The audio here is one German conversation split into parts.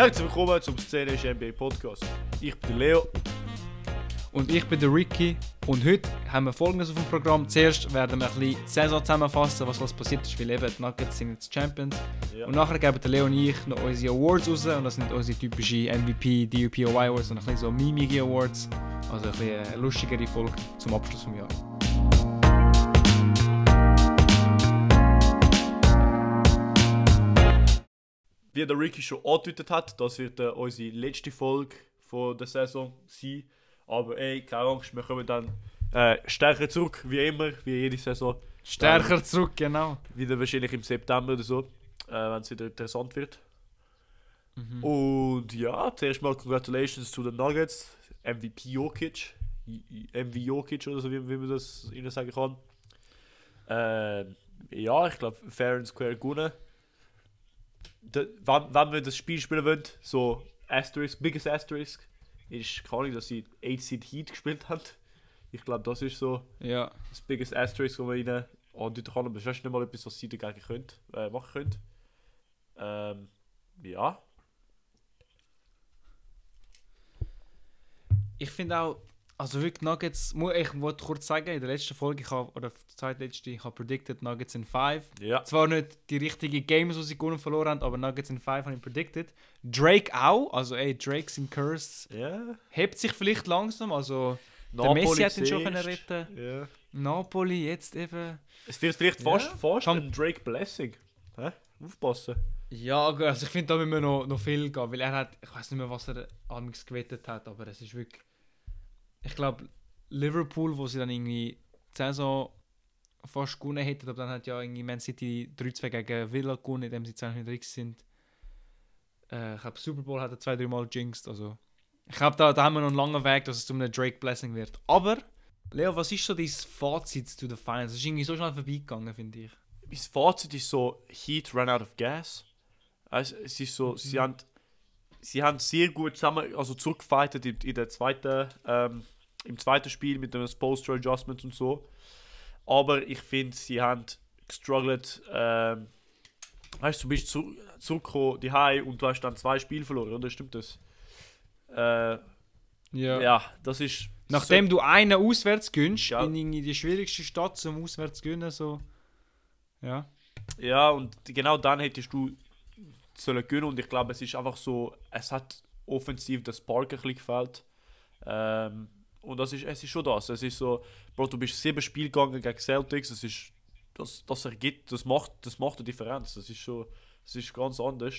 Herzlich willkommen zum Szenisch NBA Podcast. Ich bin der Leo. Und ich bin der Ricky. Und heute haben wir folgendes auf dem Programm. Zuerst werden wir ein bisschen die Saison zusammenfassen, was was passiert ist, weil eben die Nuggets sind jetzt Champions. Ja. Und nachher geben der Leo und ich noch unsere Awards raus. Und das sind unsere typischen MVP, DUP, OY Awards und ein bisschen so mimige Awards. Also ein bisschen eine lustigere Folge zum Abschluss des Jahres. Wie der Ricky schon angedeutet hat, das wird äh, unsere letzte Folge von der Saison sein. Aber ey, keine Angst, wir kommen dann äh, stärker zurück, wie immer, wie jede Saison. Stärker zurück, genau. Wieder wahrscheinlich im September oder so, äh, wenn es wieder interessant wird. Mhm. Und ja, zuerst mal Congratulations zu den Nuggets. MVP Jokic. MV Jokic oder so, wie, wie man das ihnen sagen kann. Ähm, ja, ich glaube, fair and square gewonnen. Da, wenn, wenn wir das Spiel spielen wollen, so Asterisk, biggest Asterisk, ist keine Ahnung, dass sie 8 Seed Heat gespielt haben. Ich glaube, das ist so Ja. das biggest Asterisk, das man ihnen andeuten kann. Aber das ist nicht mal etwas, was sie dagegen könnt, äh, machen können. Ähm, ja. Ich finde auch, also wirklich Nuggets, ich wollte kurz sagen, in der letzten Folge, ich habe, oder der zweitletzte, ich habe predicted Nuggets in 5. Ja. Zwar nicht die richtigen Games, die sie gewonnen verloren haben, aber Nuggets in 5 habe ich predicted. Drake auch, also ey, Drake sind cursed. Ja. Hebt sich vielleicht langsam, also der Messi hat ihn schon können retten. Ja. Napoli jetzt eben. Es wird vielleicht Ja. fast, fast Kann- ein Drake Blessing. Hä? Aufpassen. Ja, also ich finde, da müssen wir noch, noch viel gehen, weil er hat, ich weiß nicht mehr, was er amigs gewettet hat, aber es ist wirklich, ich glaube, Liverpool, wo sie dann irgendwie die Saison fast gewonnen hätten, aber dann hat ja irgendwie Man City 3-2 gegen Villa gewonnen, indem sie 2 drin sind. Äh, ich glaube, Super Bowl hat er zwei, drei Mal jinxed, also ich glaube, da, da haben wir noch einen langen Weg, dass es zu einem Drake Blessing wird. Aber, Leo, was ist so dein Fazit zu den Finals? Es ist irgendwie so schnell vorbeigegangen, finde ich. Mein Fazit ist so, Heat ran out of gas. Also, es ist so, sie haben sie haben sehr gut zusammen, also zurückgefightet in, in der zweiten, ähm, im zweiten Spiel mit dem Posture Adjustment und so. Aber ich finde, sie haben gestruggelt, ähm, weißt du, du bist zu, zurückgekommen, die High und du hast dann zwei Spiele verloren, oder? Stimmt das? Äh, ja. das ist. Nachdem du einen auswärts gönnst, Ja. in irgendwie die schwierigste Stadt zum auswärts gönnen, so. Ja. Ja, und genau dann hättest du sollen gewinnen und ich glaube, es ist einfach so, es hat offensiv das Spark ein gefällt. Ähm, und das ist, es ist schon das. Es ist so, Bro, du bist sieben Spiele gegangen gegen Celtics, das ist, das, das ergibt, das macht, das macht eine Differenz. Das ist schon, das ist ganz anders.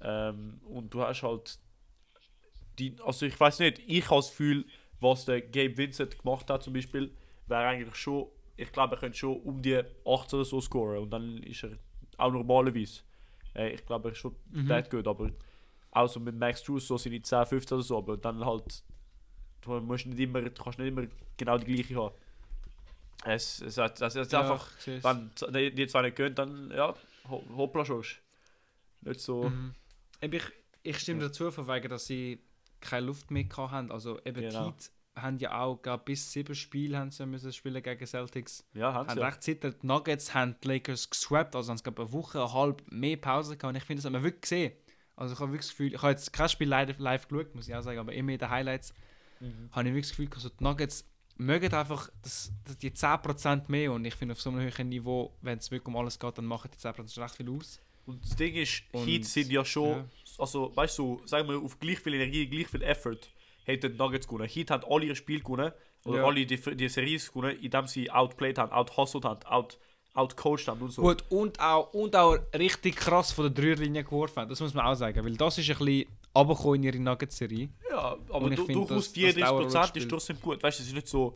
Ähm, und du hast halt die, also ich weiß nicht, ich habe das Gefühl, was der Gabe Vincent gemacht hat zum Beispiel, wäre eigentlich schon, ich glaube, er könnte schon um die 8 oder so scoren und dann ist er auch normalerweise, äh, ich glaube, er ist schon Mhm. that good, aber auch so mit Max Drews so seine 10, 15 oder so, aber dann halt, du musst nicht immer, du kannst nicht immer genau die gleiche haben. Es, es, hat- es, es ist einfach, ich seh's. wenn die- zwei nicht gehen, dann, ja, ho- hoppla schon. Nicht so, Mhm. Ich, ich stimme dazu, von wegen, dass sie keine Luft mehr haben. Also eben Genau. Heat haben ja auch glaub, bis sieben Spiele haben sie müssen spielen gegen Celtics. ja, haben Haben sie ja. recht zittert. Die Nuggets haben die Lakers geswappt, also haben sie eine Woche, eine halbe mehr Pause gehabt. Und ich finde, das hat man wirklich gesehen. Also ich habe wirklich das Gefühl, ich habe jetzt kein Spiel live, live geschaut, muss ich auch sagen, aber immer in den Highlights Mhm. habe ich wirklich das Gefühl, also die Nuggets mögen einfach das, das, die 10% mehr und ich finde auf so einem höheren Niveau, wenn es wirklich um alles geht, dann machen die 10% recht viel aus. Und das Ding ist, Und- Heat sind ja schon, ja. also weißt du, sagen wir auf gleich viel Energie, gleich viel Effort, hätten die Nuggets gewonnen. Heat hat alle ihre Spiele gewonnen, oder Ja. alle die, die Series gewonnen, indem sie outplayed haben, outhustled haben, out, outcoached haben und so. Gut, und auch, und auch richtig krass von der Dreierlinie geworfen haben, das muss man auch sagen, weil das ist ein bisschen runtergekommen in ihre Nuggets-Serie. Ja, aber du, durchaus das- das 34% Dauerrückspiel. ist trotzdem gut. Weißt du, es ist nicht so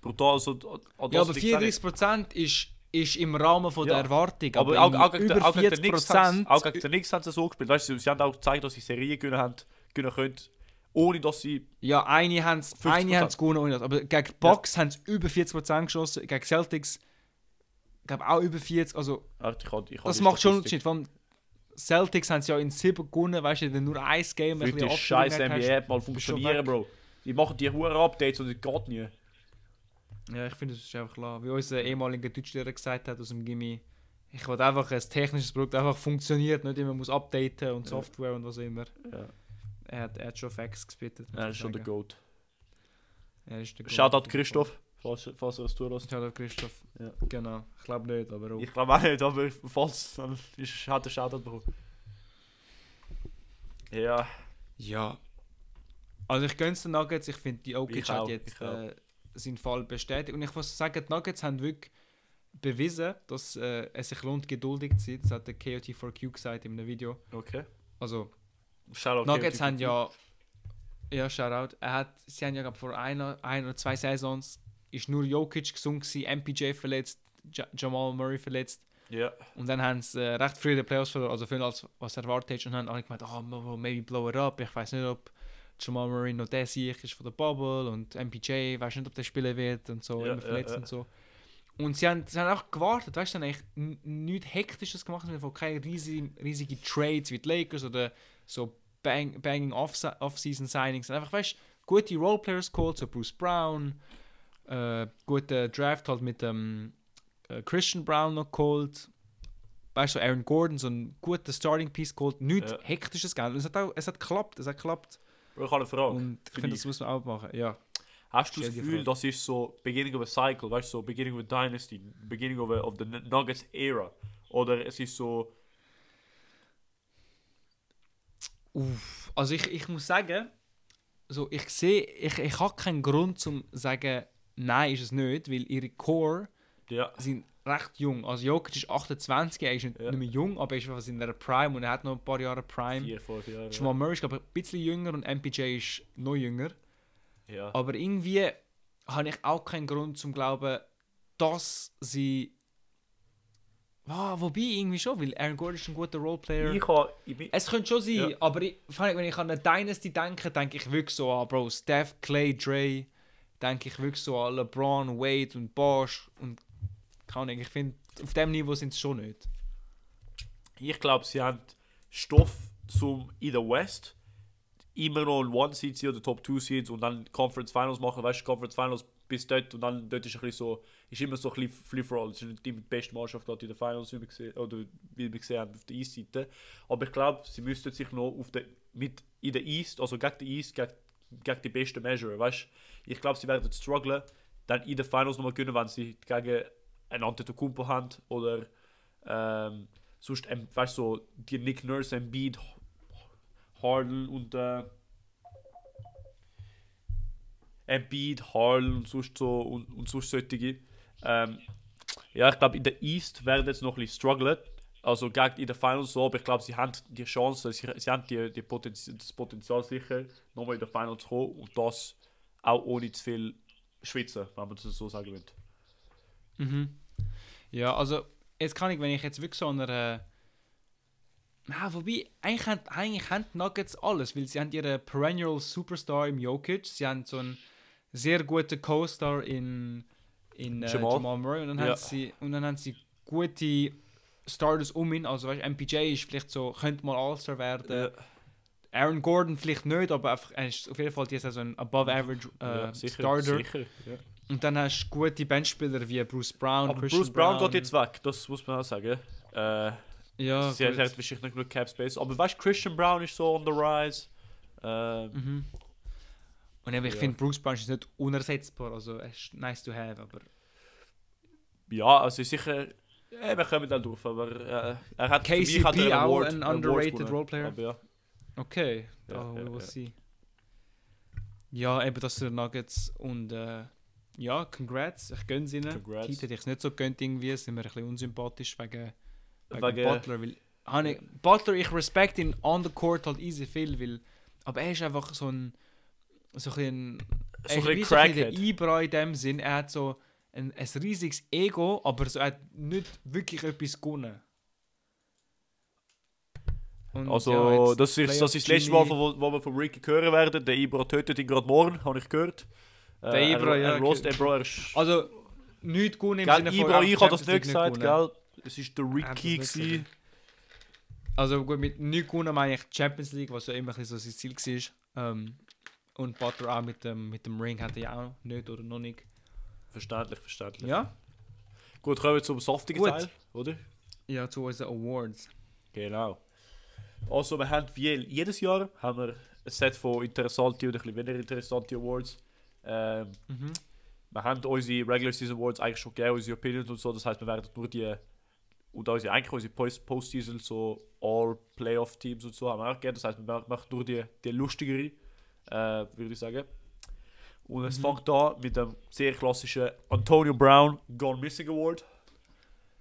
brutal. So, Ja, aber liegt's auch nicht. 34% ist, ist im Rahmen von Ja. der Erwartung. Aber auch, auch, gegen, über auch gegen den Knicks haben 40% sie- auch gegen den Knicks haben sie so gespielt. Weißt du, sie haben auch gezeigt, dass sie Serien gewinnen, haben, gewinnen können, ohne dass sie. Ja, eine haben es 50%. eine haben's gewonnen, ohne das. aber gegen die Bucks haben sie über 40% geschossen, gegen Celtics glaube auch über 40, also Ich kann, ich kann das macht schon einen. Unterschied. Vor Celtics haben es ja in 7 gewonnen, weißt du, dann nur ein Game, ein bisschen scheiß. NBA mal funktionieren. Bro. Die machen die hohen Updates und das geht nie. Ja, ich finde, das ist einfach klar. Wie unser ehemaliger Deutschlehrer gesagt hat aus dem Gimmi, Ich wollte einfach ein technisches Produkt einfach funktioniert, nicht immer muss updaten und Ja. Software und was immer. Ja. Er hat, er hat schon Facts gespittet. Er ist schon der. Goat. Er ist der Goat. Shoutout Christoph, falls, falls er es zulässt. Shoutout Christoph. Ja. Genau. Ich glaube nicht, aber auch. Ich glaube auch nicht, aber falls, dann ist, hat er Shoutout bekommen. Ja, Ja. Also ich gönn's den Nuggets, ich finde die Jokic Ich auch, hat jetzt äh, seinen Fall bestätigt und ich muss sagen, die Nuggets haben wirklich bewiesen, dass äh, es sich lohnt, geduldig zu sein. Das hat der KOT4Q gesagt in einem Video. okay. Also Shoutout. Nuggets haben ja ja Shoutout. Er hat, sie haben ja glaub, vor einer, ein oder zwei Saisons ist nur Jokic gesund gewesen, MPJ verletzt, ja Jamal Murray verletzt. Ja, Und dann haben sie äh, recht früh in den Playoffs verloren, also viel als was erwartet und haben alle gemeint, oh, ma- ma- maybe blow it up. Ich weiß nicht, ob Jamal Murray noch der Sieg ist von der Bubble und MPJ, weiß nicht, ob der spielen wird und so, Ja, immer verletzt ja. und so. Und sie haben, sie haben auch gewartet, weißt du, eigentlich nichts Hektisches gemacht, sie haben keine riesige, riesige Trades wie die Lakers oder so bang, banging Off- Off-Season-Signings. Einfach, weißt du, gute Roleplayers geholt, so Bruce Brown, äh, gute Draft halt mit dem äh, Christian Brown noch geholt. Weißt du, so Aaron Gordon, so ein guter Starting Piece geholt. Nichts Ja. hektisches Geld. Es hat auch, es hat geklappt, es hat geklappt. Ich habe eine Frage. Und ich finde, das muss man auch machen. Ja. Hast du das Gefühl, das ist so beginning of a cycle, weißt du, so beginning of a dynasty, beginning of, a, of the Nuggets era? Oder es ist so, Uff. Also ich, ich muss sagen, so ich sehe, ich, ich habe keinen Grund zum sagen, nein ist es nicht, weil ihre Core ja, sind recht jung. Also Jokic ist 28, er ist nicht, Ja. nicht mehr jung, aber er ist in der Prime und er hat noch ein paar Jahre Prime. vier, fünf Jahre. Jamal Murray ist glaube ich ein bisschen jünger und MPJ ist noch jünger. Ja, Aber irgendwie habe ich auch keinen Grund zum glauben, dass sie. Ah, wobei irgendwie schon, weil Aaron Gordon ist ein guter Roleplayer. ich habe, ich bin, Es könnte schon sein, Ja. aber ich, wenn ich an eine Dynasty denke, denke ich wirklich so an Bro, Steph, Clay, Dre, denke ich wirklich so an LeBron, Wade und Bosch und keine Ahnung, ich finde, auf dem Niveau sind sie schon nicht. ich glaube, sie haben Stoff zum in der West immer noch ein One Seed sein oder Top 2 Seeds und dann Conference Finals machen, weißt du, Conference Finals bis dort und dann dort ist bisschen so, ist immer so ein bisschen Free for all. Es ist nicht immer die beste Mannschaft gerade in den Finals, wie wir gesehen, oder wie wir gesehen haben auf der East-Seite. Aber ich glaube, sie müssten sich noch auf der, mit in der East, also gegen die East, gegen, gegen die besten measuren, weißt. Ich glaube, sie werden strugglen, dann in den Finals nochmal gewinnen, wenn sie gegen einen Antetokounmpo haben oder ähm, sonst, ähm, weißt du, so die Nick Nurse, Embiid, Harden und äh, Embiid, Harden und sonst so und, und sonst solche. Ähm, ja, ich glaube, in der East werden jetzt noch ein bisschen strugglen. Also gegen in den Finals so, aber ich glaube, sie haben die Chance, sie, sie haben die, die Potenz das Potenzial sicher, nochmal in den Finals zu kommen und das auch ohne zu viel schwitzen, wenn man das so sagen will. Mhm. Ja, also jetzt kann ich, wenn ich jetzt wirklich so einer na, wobei, eigentlich haben, eigentlich haben Nuggets alles, weil sie haben ihre Perennial Superstar im Jokic, sie haben so einen sehr guten Co-Star in, in äh, Jamal. Jamal. Murray und dann, Ja. haben sie, und dann haben sie gute Starters um ihn, also weißt, MPJ ist vielleicht so, könnte mal All-Star werden, Aaron Gordon vielleicht nicht, aber einfach, er ist auf jeden Fall diese Saison ein above-average äh, ja, sicher, Starter. sicher. Ja. Und dann hast du gute Benchspieler wie Bruce Brown, Aber Christian Bruce Brown, geht jetzt weg, das muss man auch sagen. Äh, Ja, sie gut. hat wahrscheinlich nicht genug Cap Space. Aber weißt du, Christian Brown ist so on the rise. Ähm, Mhm. Und ich Ja. finde, Bruce Brown ist nicht unersetzbar, also er ist nice to have, aber... Ja, also sicher. Ja, wir kommen dann durch, aber äh, er hat für mich KCP hat er einen auch ein underrated. Roleplayer? Ja. Okay, Ja, oh, ja, will ja. Ja, eben das sind Nuggets und äh, ja, congrats, ich gönn's ihnen. Congrats. Heat hätte ich es nicht so gönnt irgendwie, sind wir ein bisschen unsympathisch wegen, wegen, Wegen- Butler, weil... ich- Butler, ich respect ihn on the court halt easy viel, weil... Aber er ist einfach so ein... So ein bisschen... So ein bisschen ein Ibra in dem Sinn, er hat so ein, ein riesiges Ego, aber so, er hat nicht wirklich etwas gewonnen. Und Also, ja, das, ist, das ist das letzte Mal, wo, wo wir von Ricky hören werden. Der Ibra tötet ihn gerade morgen, habe ich gehört. Äh, Der Ibra, er, ja, Er lost okay. Bro, er ist. Also, nicht gewonnen im Sinne von... Ibra, ich habe das Champions nicht League gesagt, gewonnen. gell? Es ist der Er Ricky. nicht gewesen. Also gut, mit nicht gewonnen meine ich Champions League, was ja immer so sein Ziel war. Ähm, und Butler auch mit dem, mit dem Ring hat er ja auch nicht oder noch nicht. Verständlich, verständlich. Ja, Gut, kommen wir zum saftigen Gut. Teil, oder? Ja, zu unseren Awards. Genau. Also, wir haben wie jedes Jahr haben wir ein Set von interessanten oder ein bisschen weniger interessanten Awards. Ähm, Mhm. wir haben unsere Regular Season Awards eigentlich schon gegeben, unsere Opinions und so. Das heißt, wir werden nur die und unsere, eigentlich unsere Post- Postseason, so All Playoff Teams und so haben wir auch gegeben. Das heißt, wir machen nur die, die lustigere, äh, würde ich sagen. Und es Mhm. fängt da mit dem sehr klassischen Antonio Brown Gone Missing Award.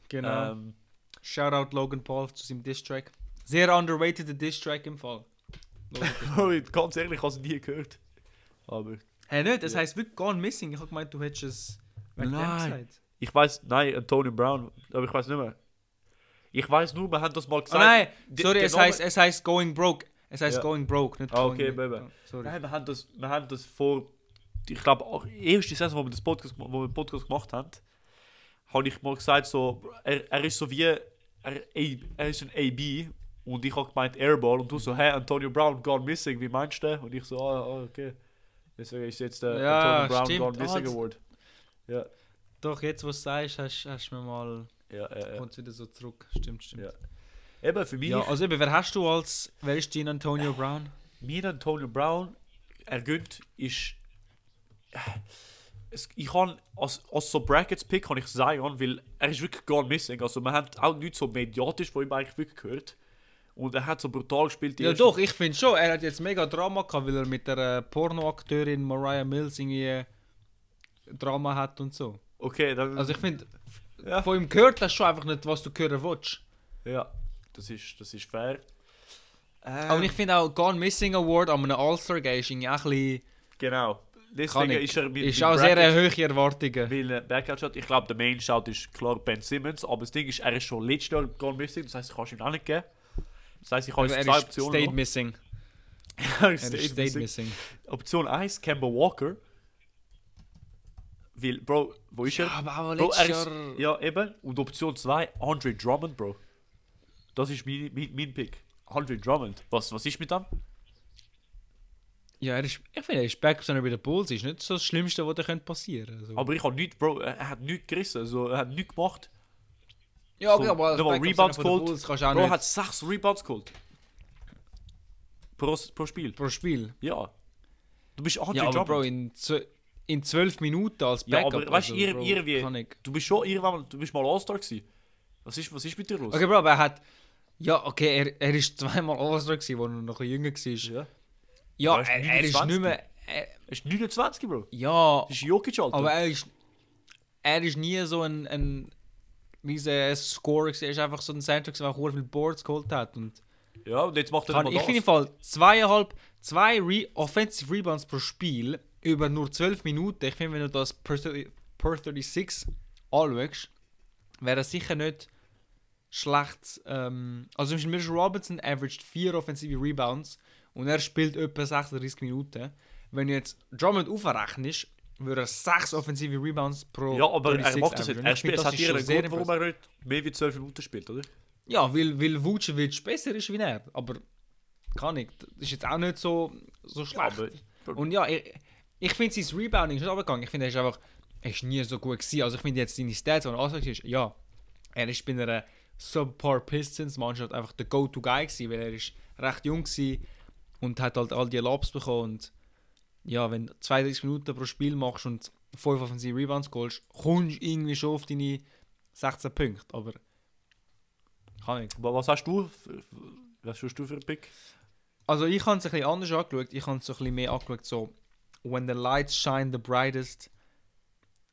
Genau. Ähm, Shoutout Logan Paul zu seinem Diss-Track. Sehr underrated Diss-Track im Fall. Ganz ehrlich, ich habe es nie gehört. Aber hey, nicht, es Ja. heisst wirklich Gone Missing. Ich habe gemeint, du hättest es wegen dem Nein. gesagt. ich weiß, nein, Antonio Brown, aber ich weiß nicht mehr. Ich weiß nur, wir haben das mal Oh, gesagt. nein, Die- sorry, es heisst, es heisst Going Broke. Es heisst Ja. Going Broke, nicht Ah, Going okay, Broke. Baby. Sorry. Nein, wir haben das, wir haben das vor, ich glaube, auch erste Saison, wo wir das Podcast, wo wir den Podcast gemacht haben, habe ich mal gesagt, so, er, er ist so wie, er, er ist ein AB und ich habe gemeint Airball und du so, hey, Antonio Brown gone missing, wie meinst du? Und ich so, ah, ah, okay. Deswegen ist jetzt der Ja, Antonio Brown stimmt. gone missing Ah, Award. Ja, Doch, jetzt, wo du sagst, hast hast du mir mal. ja, ja. ja. Kommt wieder so zurück. Stimmt, stimmt. Ja. Eben, für mich, Ja, also eben, wer hast du als. Wer ist dein Antonio Brown? mein Antonio Brown, er gönnt, ist. Es, ich kann als, als so Brackets Pick kann ich sagen, weil er ist wirklich gar missing. Also man hat auch nicht so mediatisch von ihm eigentlich wirklich gehört. Und er hat so brutal gespielt. Ja, doch, ich finde schon. Er hat jetzt mega Drama gehabt, weil er mit der äh, Pornoakteurin Mariah Mills irgendwie äh, Drama hat und so. Okay, dann. Also ich finde, ja. von ihm gehört das schon einfach nicht, was du hören willst. ja, das ist, das ist fair. Äh, Aber ich finde auch Gone Missing Award an einem All-Star-Game ist irgendwie auch ein bisschen... Genau. Deswegen ich. ist er mit, Ist mit auch sehr Brackets- hohe Erwartungen. Weil äh, Backout Shot, ich glaube, der Main Shout ist klar Ben Simmons, aber das Ding ist, er ist schon letztes Jahr gone missing, das heißt, ich kann es ihm auch nicht geben. Das heißt, ich habe jetzt er zwei Optionen. State noch. Missing. er Er ist State State missing. Missing. Option 1, Kemba Walker. Weil, Bro, wo ist er? aber auch Bro, er letztes ist, Jahr... ja, eben. Und Option 2, Andre Drummond, Bro. Das ist mein, mein, mein Pick. Andre Drummond. Was, was ist mit dem? Ja, er ist, ich finde, er ist back, sondern bei den Bulls ist nicht so das Schlimmste, was da könnte passieren könnte. Aber ich habe nichts, Bro. Er hat nichts gerissen. Also, er hat nichts gemacht. ja, okay, so, aber als mal Backup Rebounds geholt. Bulls kannst du auch Bro nicht hat 6 Rebounds geholt. Pro, pro Spiel. pro Spiel. Ja. Du bist Andre Ja, aber Drummond. Bro, in, in 12 Minuten als Ja, Backup. aber weißt du, also, ihr- Bro, ihr wie-. Du bist schon irgendwann mal, du bist mal All-Star gewesen. Was ist, was ist mit dir los? Okay, Bro, aber er hat... Ja, okay, er, er ist zweimal All-Star als er noch ein jünger war. Ja. Ja, Er ist er, ist 29. nicht mehr... Er, Er ist 29, Bro. ja, Das ist Jokic, Alter. aber er ist... Er ist nie so ein... ein riesen Scorer. Er ist einfach so ein Center der auch viele Boards geholt hat. Und ja, und jetzt macht er kann, ich finde im Fall zweieinhalb... Zwei Re Offensive Rebounds pro Spiel über nur 12 Minuten. Ich finde, wenn du das per, 30 per 36 anschaust, wäre das sicher nicht schlecht. Ähm, also zum Beispiel Mitchell Robinson averaged 4 offensive Rebounds und er spielt etwa 36 Minuten. Wenn du jetzt Drummond aufrechnest, würde er 6 offensive Rebounds pro Ja, aber er 36 macht das nicht. Er spielt, es hat schon einen sehr Grund, warum er nicht mehr wie 12 Minuten spielt, oder? Ja, weil, weil Vucevic besser ist wie er. Aber kann ich. Das ist jetzt auch nicht so, so schlecht. aber- Und ja, ich, ich finde sein Rebounding ist nicht runtergegangen. Ich finde, er ist einfach er ist nie so gut gewesen. Also ich finde jetzt seine Stats, die er angesagt ist, ja, er ist bei einer Subpar Pistons Mannschaft einfach der Go-To-Guy gewesen, weil er ist recht jung war und hat halt all die Lobs bekommen und ja, wenn du 32 Minuten pro Spiel machst und 5 offensive Rebounds holst, kommst du irgendwie schon auf deine 16 Punkte, aber kann ich. Aber was hast du? für- Was hast du für einen Pick? Also ich habe es ein bisschen anders angeschaut. Ich habe es ein bisschen mehr angeschaut, so When the lights shine the brightest,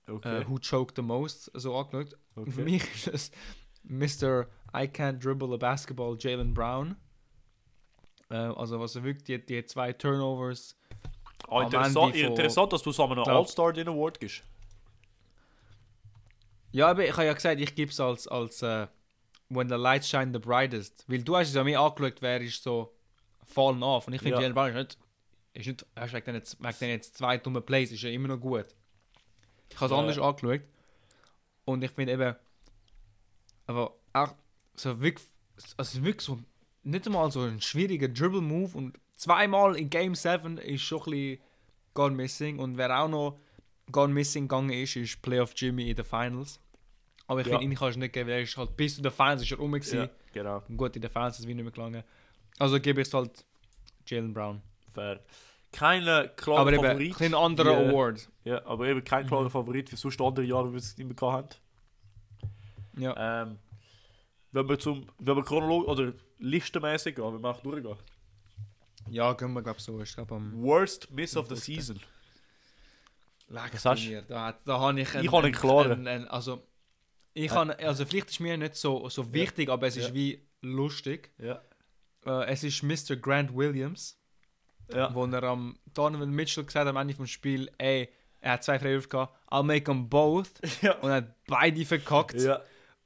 Okay. äh, who choked the most, so angeschaut. Und für okay. mich ist es Mr. I can't dribble a basketball, Jalen Brown. Äh, also was er wirklich, die, die zwei Turnovers. Am interessant, interessant, dass du so einen Glaub- All-Star den Award gibst. Ja, aber ich habe ja gesagt, ich gebe es als, als äh, When the lights shine the brightest. Weil du hast es ja mehr angeschaut, wer ist so fallen off. Und ich finde, Ja. Jalen Brown ist nicht, ist nicht hast du wegen den jetzt, wegen den jetzt zwei dumme Plays, ist ja immer noch gut. Ich habe es Ja. anders angeschaut. Und ich finde eben, aber auch so wirklich, also wirklich so, nicht einmal so ein schwieriger Dribble-Move und zweimal in Game 7 ist schon ein bisschen gone missing. Und wer auch noch gone missing gegangen ist, ist Playoff Jimmy in den Finals. Aber ich Ja. finde, ihn kannst du nicht geben, weil er ist halt bis zu den Fans ist er rum gewesen. Ja, genau. Und gut, in den Fans ist es wie nicht mehr gelangen. Also gebe ich es halt Jalen Brown. Fair. Keine klare aber eben, ein Favorit. anderer Award. Ja, aber eben kein klarer Mhm. Favorit für sonst andere Jahre, wie wir es nicht mehr hatten. Ja. Ähm, wenn wir zum, wenn wir chronologisch oder listenmäßig gehen, wenn wir auch durchgehen. ja, gehen wir, glaube ich, so. Ich glaube, am Worst Miss of the. Season. Was hast du? mir. Da, da habe ich Ich habe einen klaren. einen- einen- also, ich Ja. habe, also vielleicht ist mir nicht so, so wichtig, aber es ist Ja. wie lustig. Ja. Äh, es ist Mr. Grant Williams, Ja. wo er am Donovan Mitchell gesagt hat am Ende vom Spiel, ey, er hat zwei Freiwürfe gehabt, I'll make them both. Ja. Und er hat beide verkackt. ja.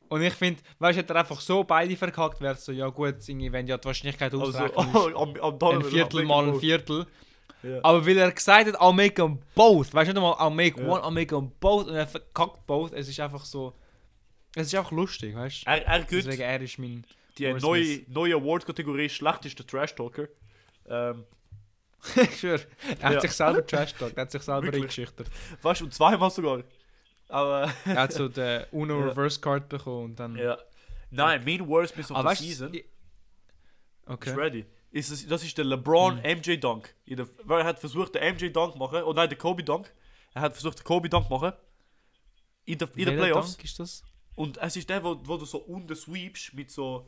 Und ich finde, weißt du, hätte er einfach so beide verkackt, wäre es so, ja gut, irgendwie, wenn ja die Wahrscheinlichkeit Also, ausreichend ist, am, am ein Viertel mal ein Viertel. Ja. Aber weil er gesagt hat, I'll make them both, weißt du nicht mal, I'll make Ja. one, I'll make them both und er verkackt both, es ist einfach so, es ist einfach lustig, weißt du? Er, er gibt Deswegen er ist mein, die neue, neue Award-Kategorie schlechtester Trash-Talker. Ähm, ich schwör, er hat Ja. sich selber trash er hat sich selber eingeschüchtert. weißt du, und zweimal sogar. Aber. Er hat so den Uno. Reverse Card bekommen und dann... ja. Nein, mein Worst Miss of Aber the weißt Season. ich- okay. Ist ready. Ist es, das ist der LeBron Hm. MJ Dunk. Weil er hat versucht, den MJ Dunk machen. Oh nein, der Kobe Dunk. Er hat versucht, den Kobe Dunk zu machen. In der, in der Playoffs. Dank ist das? Und es ist der, wo, wo du so unten sweepst mit so.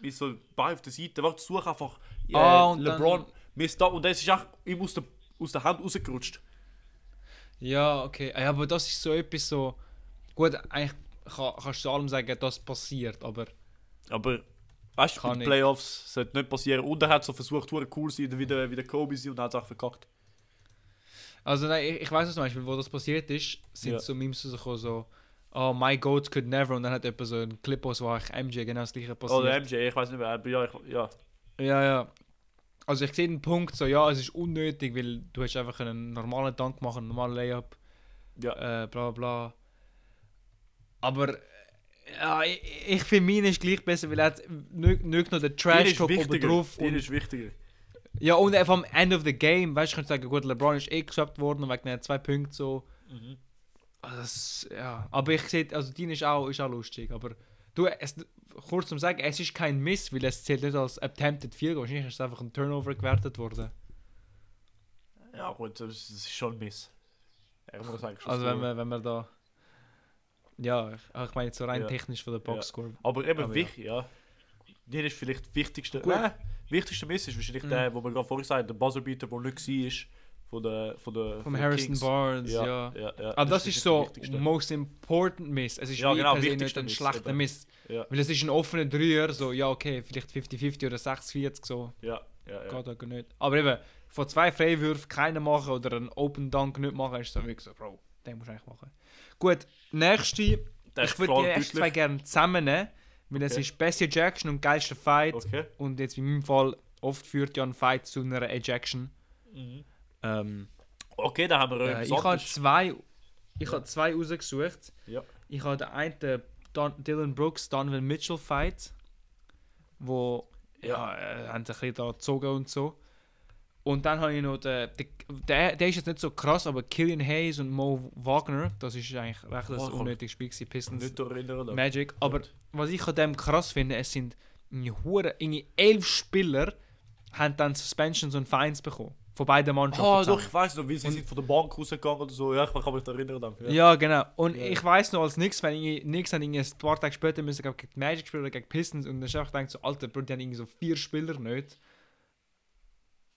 Mit so Bein auf der Seite. Warte, such einfach. Äh, Ah, und LeBron. dann- Mist Dunk. Und das ist auch ihm aus der, aus der Hand rausgerutscht. Ja, okay. Ja, aber das ist so etwas so... Gut, eigentlich kann, kannst du allem sagen, das passiert, aber... Aber. Weißt du, mit den. Playoffs sollte nicht passieren. Und er hat so versucht, cool zu sein, wie der, wie der Kobe sein und hat es auch verkackt. Also nein, ich, ich weiß es zum Beispiel, wo das passiert ist, sind Ja. so Memes rausgekommen, so oh, my goat could never und dann hat jemand so einen Clip aus, wo eigentlich MJ genau das gleiche passiert. Oder MJ, ich weiß nicht mehr. Aber ja, ich, ja. Ja, ja. Also ich sehe den Punkt so, ja, es ist unnötig, weil du hättest einfach einen normalen Dank machen, einen normalen Layup, ja. äh, bla bla. Aber äh, ja, ich, ich finde, mein ist gleich besser, weil er hat nicht, nicht nur den Dir Trash ist Talk oben drauf. Und, ist wichtiger. ja, und einfach am End of the Game, weißt du, kannst du sagen, gut, LeBron ist eh geswappt worden wegen den zwei Punkten so. Mhm. Also das, ja, aber ich sehe, also dein ist auch, ist auch lustig, aber du, es, kurz zum sagen, es ist kein Miss, weil es zählt nicht als Attempted Field Goal, wahrscheinlich ist es einfach ein Turnover gewertet worden. Ja, gut, das ist, schon ein Miss. Ja, ich muss eigentlich schon Also sagen. wenn wir, wenn wir da, ja, ich, meine jetzt so rein Ja. technisch von der Boxscore. Aber eben Aber wichtig, ja. Dir ist vielleicht wichtigste. Gut. Nein, wichtigste Miss ist wahrscheinlich Mhm. der, wo wir gerade vorhin gesagt haben, der Buzzerbeater, der nicht war, von der, von der, Vom Harrison Kings. Barnes, ja. Ja, ja, ja. Aber das, wahrscheinlich ist so most important Miss. Es ist Ja, genau, nicht ein schlechter. Miss. Ja, Weil es ist ein offener Dreier, so, ja okay, vielleicht 50-50 oder 60-40, so, ja, ja. ja. geht auch nicht. Aber eben, von zwei Freiwürfen keinen machen oder einen Open Dunk nicht machen, ist so wirklich so, Bro, den musst du eigentlich machen. Gut, nächste, Der ich würde die ersten zwei gerne zusammennehmen, weil es Okay. ist beste Ejection und geilster Fight. Okay. Und jetzt in meinem Fall, oft führt ja ein Fight zu einer Ejection. Mhm. Ähm, Okay, dann haben wir äh, ich habe zwei, ich habe zwei rausgesucht. Ja. Ich habe den einen Don Dylan Brooks, Donovan Mitchell Fight, wo ja, äh, haben sich ein bisschen da gezogen und so. Und dann habe ich noch den, der, der ist jetzt nicht so krass, aber Killian Hayes und Mo Wagner, das ist eigentlich recht ein Oh, kann unnötiges Spiel gewesen, Pistons Nicht erinnern. Magic. Aber Gut. was ich an dem krass finde, es sind irgendwie hure- irgendwie elf Spieler haben dann Suspensions und Fines bekommen. Von beiden Mannschaften. Ah, zusammen. doch, ich weiß noch, wie sie Und- sind von der Bank rausgegangen oder so. Ja, ich kann mich da erinnern. Dann. Ja. Ja, genau. Und Ja. ich weiß noch als nichts, wenn ich nichts haben irgendwie ein paar Tage später müssen gegen Magic spielen oder gegen Pistons und dann einfach gedacht so, Alter, Bro, die haben irgendwie so vier Spieler nicht.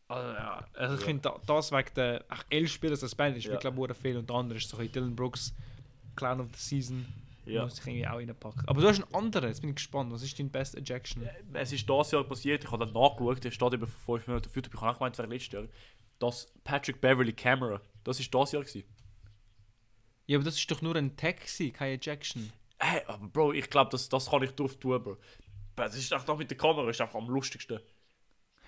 Also, ja, also ich Ja. finde da, das wegen der ach, elf Spieler suspended ist Ja. wirklich viel und der andere ist so ein Dylan Brooks Clown of the Season. Ja. Muss ich irgendwie auch reinpacken. Aber du hast einen anderen, jetzt bin ich gespannt. Was ist dein best Ejection? Es ist dieses Jahr passiert, ich habe dann nachgeschaut, der steht vor 5 Minuten auf YouTube, ich habe auch gemeint, es wäre letztes Jahr. Das Patrick Beverly Camera, das ist das Jahr gewesen. Ja, aber das ist doch nur ein Tag, gewesen, keine Ejection. Hey, aber Bro, ich glaube, das, das kann ich drauf tun, Bro. Das ist einfach mit der Kamera, ist einfach am lustigsten.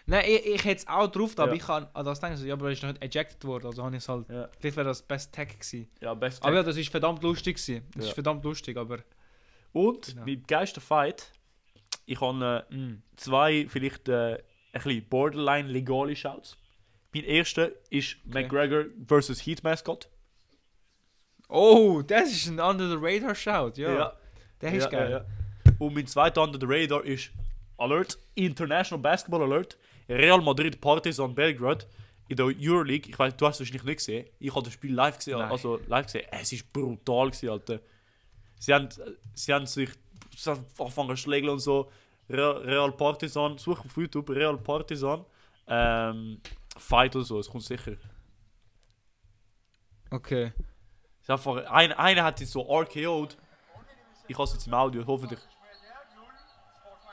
Nein, ich, ich hätte es auch drauf, aber Ja. ich kann an das denken, so, ja, aber er ist noch nicht ejected worden, also habe ich es halt. Ja, Vielleicht wäre das best Tag gewesen. ja best. Aber ja, das ist verdammt lustig gewesen. Das Ja. ist verdammt lustig, aber. Und Genau. mein geilster Fight, ich habe äh, Mm. zwei vielleicht äh, ein bisschen borderline legale Shouts. Mein erster ist McGregor vs. Heat Mascot. Oh, das ist ein under the radar shout, ja. Der ist Ja, geil. ja, ja. Und mein zweiter under the radar ist Alert, International Basketball Alert, Real Madrid Partizan Belgrade in der Euroleague. Ich weiß, du hast es nicht gesehen. Ich habe das Spiel live gesehen, Nein. also live gesehen. Es ist brutal gewesen, Alter. Sie haben, sie haben sich sie haben angefangen zu schlägeln und so. Real, Real Partizan, such auf YouTube, Real Partizan, ähm, Fight oder so, es kommt sicher. Okay. Haben einfach, ein, einer hat sich so RKO'd. Ich habe es jetzt im Audio, hoffentlich.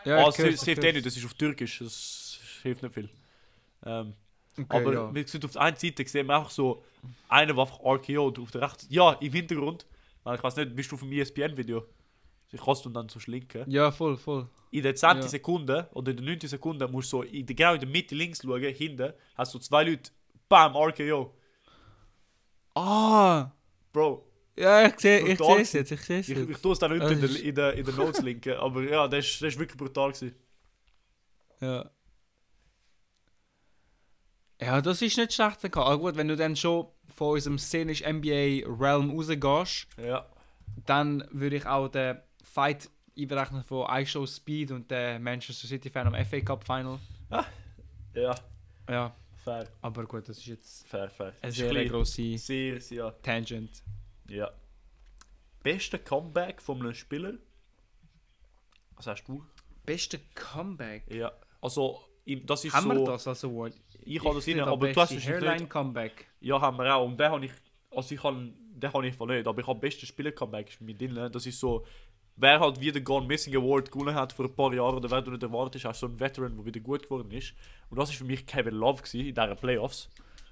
Ja, ich eh hör's. nicht, das ist auf Türkisch, das hilft nicht viel. Ähm, Okay, aber ja. wie gesagt, auf der einen Seite sehen wir einfach so, einer war einfach RKO und auf der rechten, ja, im Hintergrund, weil ich weiß nicht, bist du vom E ESPN-Video? Ich kannst du dann so schlinken. Ja, voll, voll. In der 10. Ja. Sekunde oder in der 9. Sekunde musst du so, in der, genau in der Mitte links schauen, hinten, hast du zwei Leute, bam, RKO. Ah! Bro, Ja, ich sehe ich es jetzt, ich sehe es ich, jetzt. ich tue es dann unten in der, in der, in der Notes linken, aber ja, das ist wirklich brutal gewesen. Ja. Ja, das ist nicht schlecht. Aber gut, wenn du dann schon von unserem szenisch NBA Realm rausgehst, Ja, dann würde ich auch den Fight einberechnen von iShow Speed und der Manchester City Fan am FA Cup Final. ja, Ja, fair, aber gut, das ist jetzt fair, fair. eine sehr bisschen- grosse Sehr, sehr, Tangent. ja. Beste Comeback von einem Spieler? Was hast du? Beste Comeback? Ja, also, das ist Haben so... wir das als Award? Ich habe das rein, aber du hast Hairline. Comeback. Ja, haben wir auch. Und den habe ich... Also ich habe... Den habe ich nicht, aber ich habe beste Spieler-Comeback ist mit drin. Das ist so... Wer halt wieder Gone Missing Award gewonnen hat vor ein paar Jahren oder wer du nicht erwartet hast, so ein Veteran, der wieder gut geworden ist. Und das ist für mich Kevin Love gewesen, in diesen Playoffs.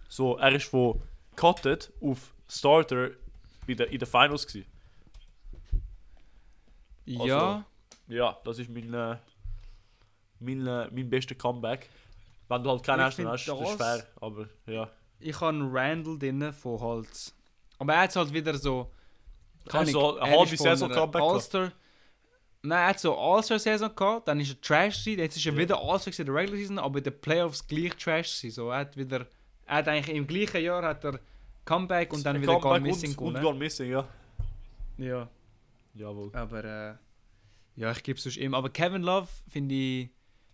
So, er ist von Cutted auf Starter in den Finals gewesen. Also, ja, Ja, das ist mein, äh, mein, äh, mein bester Comeback. Wenn du halt keinen hast, dann find hast du das ist fair. Aber ja. ich habe Randall drin von Holz. Aber er hat halt wieder so. Kann so eine halbe Saison Comeback. All-Star. Nein, er hat so All-Star-Saison gehabt, dann ist er Trash gewesen, jetzt ist er Ja. wieder All-Star in der Regular Season, aber in den Playoffs gleich Trash gewesen. So, er hat wieder, er hat eigentlich im gleichen Jahr hat er Comeback und dann wieder Gone Comeback Missing und, und. Gone Missing, ja. Ja, Jawohl. aber äh, ja, ich gebe es sonst ihm. Aber Kevin Love finde ich,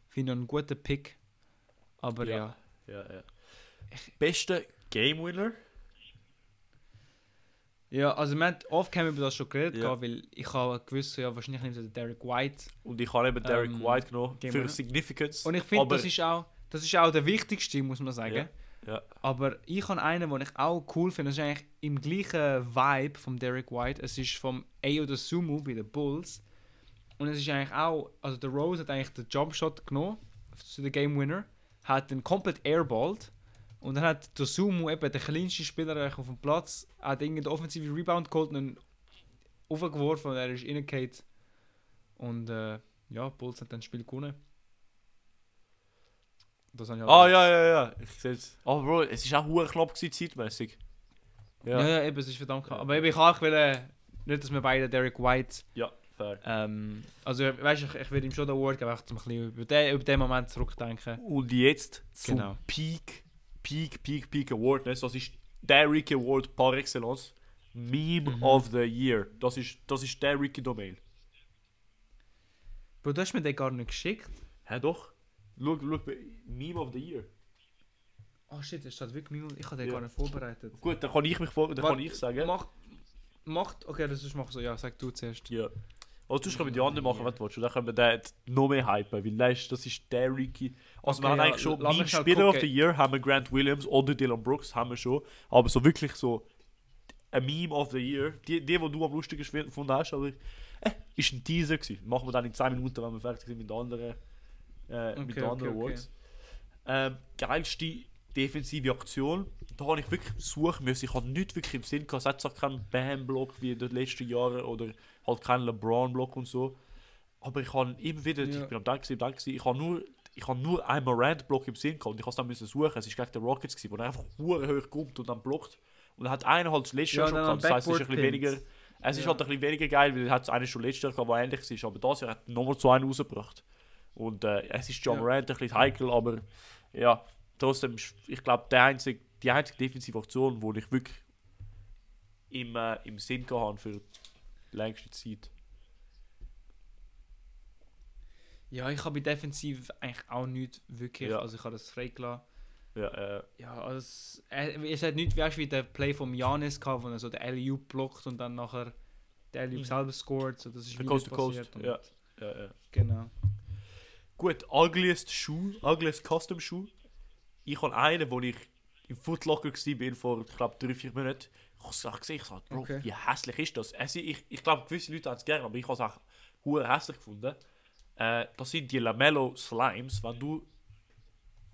finde ich einen guten Pick. Aber ja. Ja. Ja, ja. Beste Game Winner? Ja, also wir haben off-cam über das schon geredet, Ja. weil ich habe gewusst, ja, wahrscheinlich nimmt er den Derek White. Und ich habe eben Derek Ähm, White genommen Game für Winner. Significance. Und ich finde, das ist auch das ist auch der wichtigste, muss man sagen. Ja, ja. Aber ich habe einen, den ich auch cool finde. Das ist eigentlich im gleichen Vibe von Derek White. Es ist vom Ayo Sumu bei den Bulls. Und es ist eigentlich auch, also der Rose hat eigentlich den Jumpshot genommen zu den Game Winner, hat den komplett airballed und dann hat der Sumu eben der kleinste Spieler auf dem Platz, hat irgendwie den offensive Rebound geholt und ihn aufgeworfen und er ist reingefallen. Und äh, ja, Bulls hat dann das Spiel gewonnen. Das habe ich Ah, ja, ja, ja. Ich sehe es. Aber Bro, es war auch hure knapp gewesen, zeitmäßig. Ja. Ja, ja, eben, es ist verdammt knapp. Aber eben, ich auch wollte, nicht, dass wir beide Derek White, ja, fair. ähm, also weißt du, ich, ich würde ihm schon den Award geben, einfach um ein bisschen über den, über den Moment zurückdenken. Und jetzt zum Genau. Peak, Peak, Peak, Peak Award. Ne? Das ist der Ricky Award par excellence. Meme Mhm. of the Year. Das ist, das ist der Ricky Domain. Bro, du hast mir den gar nicht geschickt. Hä, doch? Schau, schau, Meme of the Year. Oh shit, das steht wirklich Mimo, ich habe den Ja. gar nicht vorbereitet. Gut, dann kann ich mich vor, dann Warte, kann ich sagen. Mach, macht, okay, das ist mach so, ja, sag du zuerst. Ja. Also du wir die anderen machen, wenn du willst. Und dann können wir den noch mehr hypen, weil das ist, das ist der Ricky. Also wir Okay, haben ja, eigentlich schon schnell Spieler of the Year, haben wir Grant Williams oder Dylan Brooks, haben wir schon. Aber so wirklich so ein Meme of the Year, die, die, die du am lustigsten gefunden hast, aber äh, ist ein Teaser gewesen. Machen wir dann in 10 Minuten, wenn wir fertig sind mit den anderen, äh, mit Okay, den anderen okay. Awards. Ähm, geilste defensive Aktion. Da habe ich wirklich suchen müssen. Ich habe nicht wirklich im Sinn gehabt. Es hat zwar keinen Bam-Block wie in den letzten Jahren oder halt keinen LeBron-Block und so. Aber ich habe immer wieder, Ja. ich bin am Dank gewesen, Dank gewesen, ich habe nur, ich habe nur einen Morant-Block im Sinn gehabt und ich habe es dann müssen suchen. Es ist gegen die Rockets gewesen, wo er einfach hoch kommt und dann blockt. Und dann hat einer halt das letzte Ja, Jahr schon gehabt. Das heisst, es ist ein bisschen weniger, es ist Ja. halt ein bisschen weniger geil, weil er hat es einer schon letztes Jahr gehabt, der ähnlich ist. Aber das Jahr hat nochmal zu einem rausgebracht. Und äh, es ist John Ja. Morant ein bisschen heikel, aber ja, trotzdem, ist- ich glaube, der einzige, die einzige defensive Aktion, die ich wirklich im, äh, im Sinn gehabt für die längste Zeit. Ja, ich habe Defensiv eigentlich auch nicht wirklich. Ja. Also ich habe das freigelassen. Ja, äh, Ja, also es, äh, es hat nicht weißt, wie der Play vom Janis gehabt, wo er so den LU blockt und dann nachher der LU Mhm. selber scored. So, das ist wie Coast Coast, passiert. und- ja. ja, ja. Genau. Gut, ugliest Schuh, ugliest Custom Schuh. Ich habe einen, wo ich im Footlocker war vor, ich glaube, drei, vier Monaten. Ich habe es gesehen, ich sagte, Bro, Okay. wie hässlich ist das? Also ich ich glaube, gewisse Leute haben es gerne, aber ich habe es auch hure hässlich gefunden. Äh, das sind die Lamello Slimes, wenn du.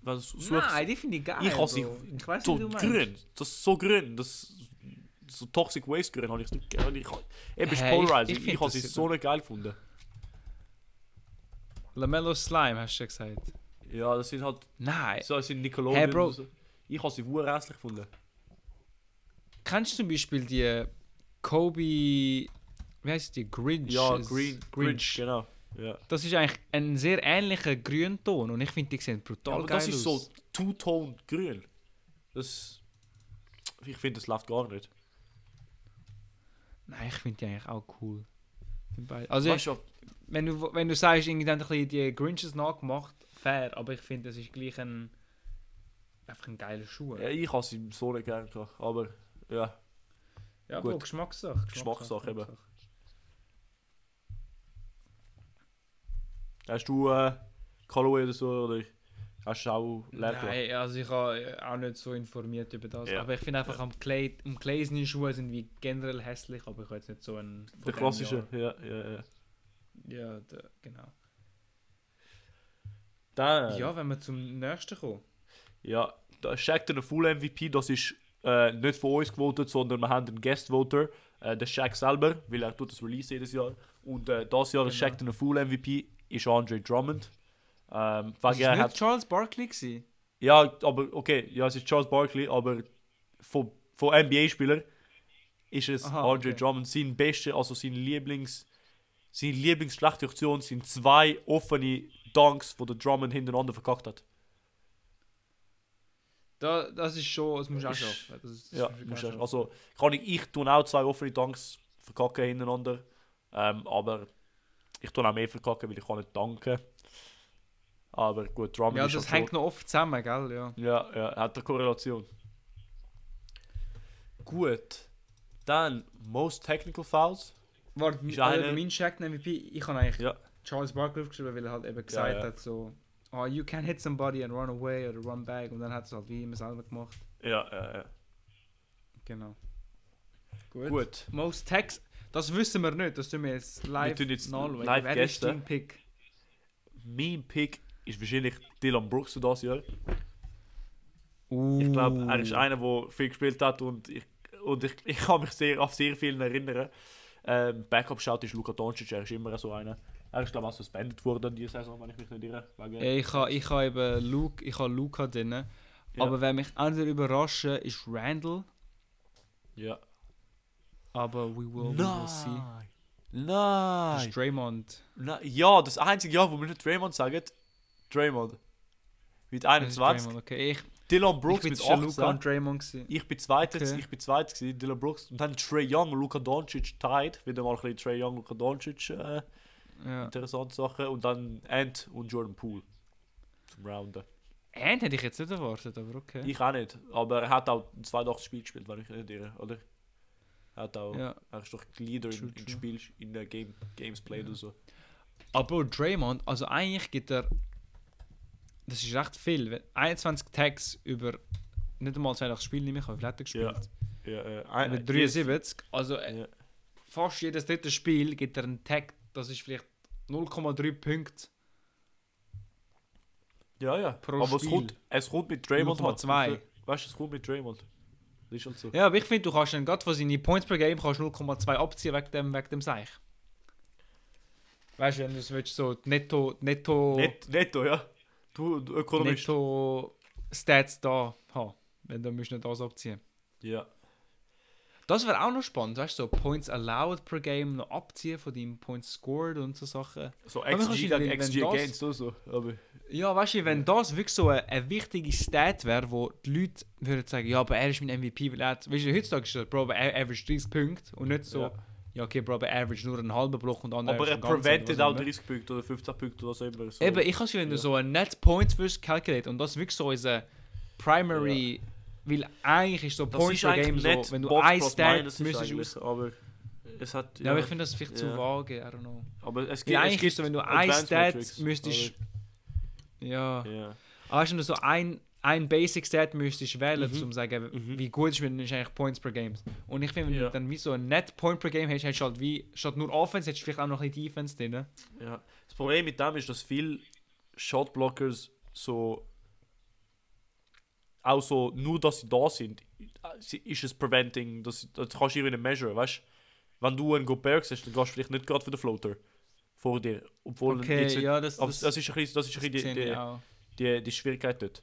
Wenn du suchst, Nein, die finde ich geil. ich habe sie. Ich weiß so grün. Das ist so grün. Das so Toxic Waste grün habe ich nicht eben ist Hä, ich- polarizing. ich habe sie so nicht geil gefunden. Lamello Slime, hast du ja gesagt. Ja, das sind halt Nein. so das sind Nickelodeon. Hey, Bro. So. Ich habe sie hässlich gefunden. Kennst du zum Beispiel die Kobe. Wie heißt die? Grinch? Ja, Green, Grinch, genau. Ja. Das ist eigentlich ein sehr ähnlicher Grünton und ich finde, die sehen Ja, brutal aber geil das ist aus. so Two-Tone grün. Das. Ich finde, das läuft gar nicht. Nein, ich finde die eigentlich auch cool. Also, Weißt du, wenn du, wenn du sagst, irgendwie ein bisschen die Grinches nachgemacht, fair, aber ich finde, das ist gleich ein. Einfach ein geiler Schuh. ja, ich habe sie so nicht gerne gehabt. Aber ja, Ja, Gut. Bro, Geschmackssache. Geschmackssache eben. hast du äh, Callaway oder so? Oder hast du auch leer? Nein, also ich habe auch nicht so informiert über das. Ja. Aber ich finde einfach, am Clay, am Clay seine Schuhe sind wie generell hässlich, aber ich habe jetzt nicht so einen. Der klassische, ja, ja, ja. Ja, der, genau. Dann, Ja, wenn wir zum nächsten kommen. Ja, Shaq der Full MVP, das ist äh, nicht von uns gewotet, sondern wir haben einen Guest Voter, äh, der Shaq selber, weil er tut das Release jedes Jahr. Und äh, das Jahr ist Genau. Shaq der Full MVP ist Andre Drummond. Ähm, er nicht hat, Charles Barkley gewesen. ja, aber okay, ja, es ist Charles Barkley, aber von, von NBA-Spielern ist es Aha, Andre okay. Drummond sein beste, also sein Lieblings, seine Lieblingsschlechte Aktion sind zwei offene Dunks, wo der Drummond hintereinander verkackt hat. Da, das ist schon, das musst du auch schaffen. Das, das Ja, musst schaffen. also kann ich, ich tue auch zwei offene Dunks verkacken hintereinander. Ähm, aber ich tue auch mehr verkacken, weil ich kann nicht danken. Aber gut, Drummond ja, das hängt noch oft zusammen, gell? Ja. ja, ja, hat eine Korrelation. Gut. Dann Most Technical Fouls. Warte, Ist also einer- mein Check MVP, ich habe eigentlich Ja. Charles Barkley aufgeschrieben, weil er halt eben gesagt ja. hat, so, oh, you can hit somebody and run away oder run back und dann hat es halt wie immer selber gemacht. Ja, ja, ja. Genau. Gut. Gut. Most Text, das wissen wir nicht, das tun wir jetzt live tun jetzt nachschauen. live Wer ist dein Pick? Mein Pick ist wahrscheinlich Dylan Brooks für das Jahr. Uh. Ich glaube, er ist einer, der viel gespielt hat und ich, und ich, ich kann mich sehr, auf sehr vielen erinnern. Ähm, Backup-Shout ist Luka Doncic, er ist immer so einer. Er ist, auch suspendet worden diese Saison, wenn ich mich nicht irre. Wegen ich habe ich ha eben Luke, ich ha Luca drin. Ja. Aber wer mich auch wieder überraschen, ist Randall. ja. Aber we will, we will see. Nein! Das ist Draymond. Nein! Ja, das einzige Jahr, wo wir nicht Draymond sagen, Draymond. Mit Das ist 21. Draymond, okay. Ich, Dylan Brooks mit zwischen Luca 18. und Draymond gewesen. Ich bin zweiter, Okay. ich bin zweiter gewesen, Dylan Brooks. Und dann Trey Young und Luka Doncic tied. Wieder mal ein bisschen Trey Young, Luka Doncic. Äh, Ja. interessante Sachen. Und dann Ant und Jordan Poole. Zum Rounden. Ant hätte ich jetzt nicht erwartet, aber okay. Ich auch nicht. Aber er hat auch ein 82 Spiel gespielt, wenn ich nicht irre, oder? Er hat auch, Ja. er ist doch Leader True, in, in. Spiel, in der Game, Games played oder so. Aber Draymond, also eigentlich gibt er. Das ist recht viel. Wenn 21 Tags über nicht einmal 82 Spiele nicht mehr, ich habe Flatter gespielt. Ja, äh, ein- Mit 73. Also äh, Ja. fast jedes dritte Spiel gibt er einen Tag, das ist vielleicht 0,3 Punkte. Ja, ja. Pro aber es Spiel. kommt, es kommt mit Draymond. 0,2. halt. Weißt du, es kommt mit Draymond. Das ist so. Ja, aber ich finde, du kannst dann gerade von seinen Points per Game kannst du 0,2 abziehen wegen dem, wegen dem Seich. Weißt du, wenn du es willst, so netto, netto, Net, netto, ja. Du, du ökonomisch. netto Stats da haben, wenn du nicht das abziehen. Ja. Das wäre auch noch spannend, weißt du, so Points allowed per Game noch abziehen von deinem Points scored und so Sachen. So XG wenn XG das- against oder so. Aber, Ja, weißt du, wenn das wirklich so eine, eine wichtige Stat wäre, wo die Leute würden sagen, ja, aber er ist mein MVP, weil er weißt du, heutzutage ist er, Bro, er average 30 Punkte und nicht so Ja. ja okay, Bro, aber average nur einen halben Block und andere Aber er prevented auch was immer. 30 Punkte oder 15 Punkte oder was immer. So. Eben, ich kann wenn du Ja. so ein Net Points wirst calculate und das wirklich so ein Primary, weil eigentlich ist so ist per Game so, wenn du ein Stat müsstest aber es hat Ja, aber ich finde das vielleicht zu Ja. vage, I don't know. aber es Weil gibt, es eigentlich gibt ist so, wenn du ein Stat müsstest... Ja. ja. Aber wenn du so ein, ein Basic Stat müsstest wählen, Mhm. um zu sagen, Mhm. wie gut ist ist eigentlich Points per Game. Und ich finde, wenn Ja. du dann wie so ein Net Point per Game hast, hast du halt wie, statt nur Offense, hättest du vielleicht auch noch ein bisschen Defense drin. Ja. Das Problem mit dem ist, dass viele Shotblockers so auch so, nur dass sie da sind, ist es preventing, das, das kannst du irgendwie nicht measure, weißt du? Wenn du einen Gobert siehst, dann gehst du vielleicht nicht gerade für den Floater vor dir, obwohl Okay, jetzt, ja, das, aber das, ist ein bisschen, das ist ein das bisschen die, die, die, die Schwierigkeit dort.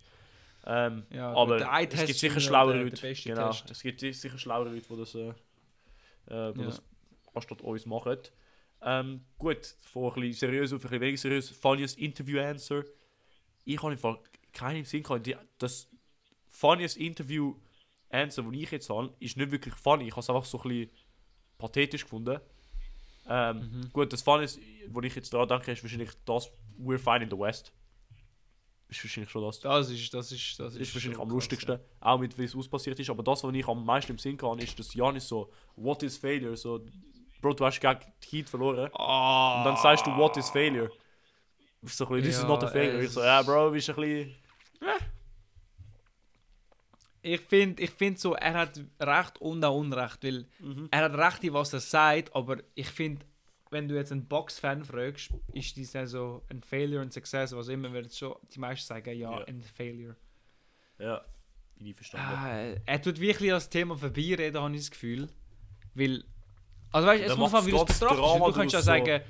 Ähm, Ja, aber es gibt sicher schlauere Leute. Genau, Test. es gibt sicher schlauere Leute, die das, äh, äh, die Ja. das anstatt uns machen. Ähm, gut, von ein bisschen seriös auf ein bisschen weniger seriös. Funniest Interview Answer. Ich habe einfach keinen Sinn gehabt. Die, das funniest Interview Answer, das ich jetzt habe, ist nicht wirklich funny. Ich habe es einfach so ein bisschen pathetisch gefunden. Ähm, Mhm. Gut, das Funniest, wo ich jetzt daran denke, ist wahrscheinlich das We're fine in the West. Ist wahrscheinlich schon das. Das ist, das ist, das ist, ist wahrscheinlich am lustigsten. Auch mit wie es auspassiert ist. Aber das, was ich am meisten im Sinn kann, ist, dass Janis so, what is failure? So, Bro, du hast gegen die Heat verloren. Ja. Und dann sagst du, what is failure? So ein bisschen, this is Ja, not a failure. Ich so, ja, Bro, bist ein bisschen. Ich finde ich find so, er hat Recht und auch Unrecht, weil Mhm. er hat Recht in was er sagt, aber ich finde, wenn du jetzt einen Box-Fan fragst, ist die so ein Failure und Success, was immer, wird schon die meisten sagen, ja, Ja. ein Failure. Ja, bin ich verstanden. Ah, er tut wirklich das Thema vorbeireden, habe ich das Gefühl. Weil, also weißt du, es muss man, wie du es das betrachtest. Du könntest ja so. sagen,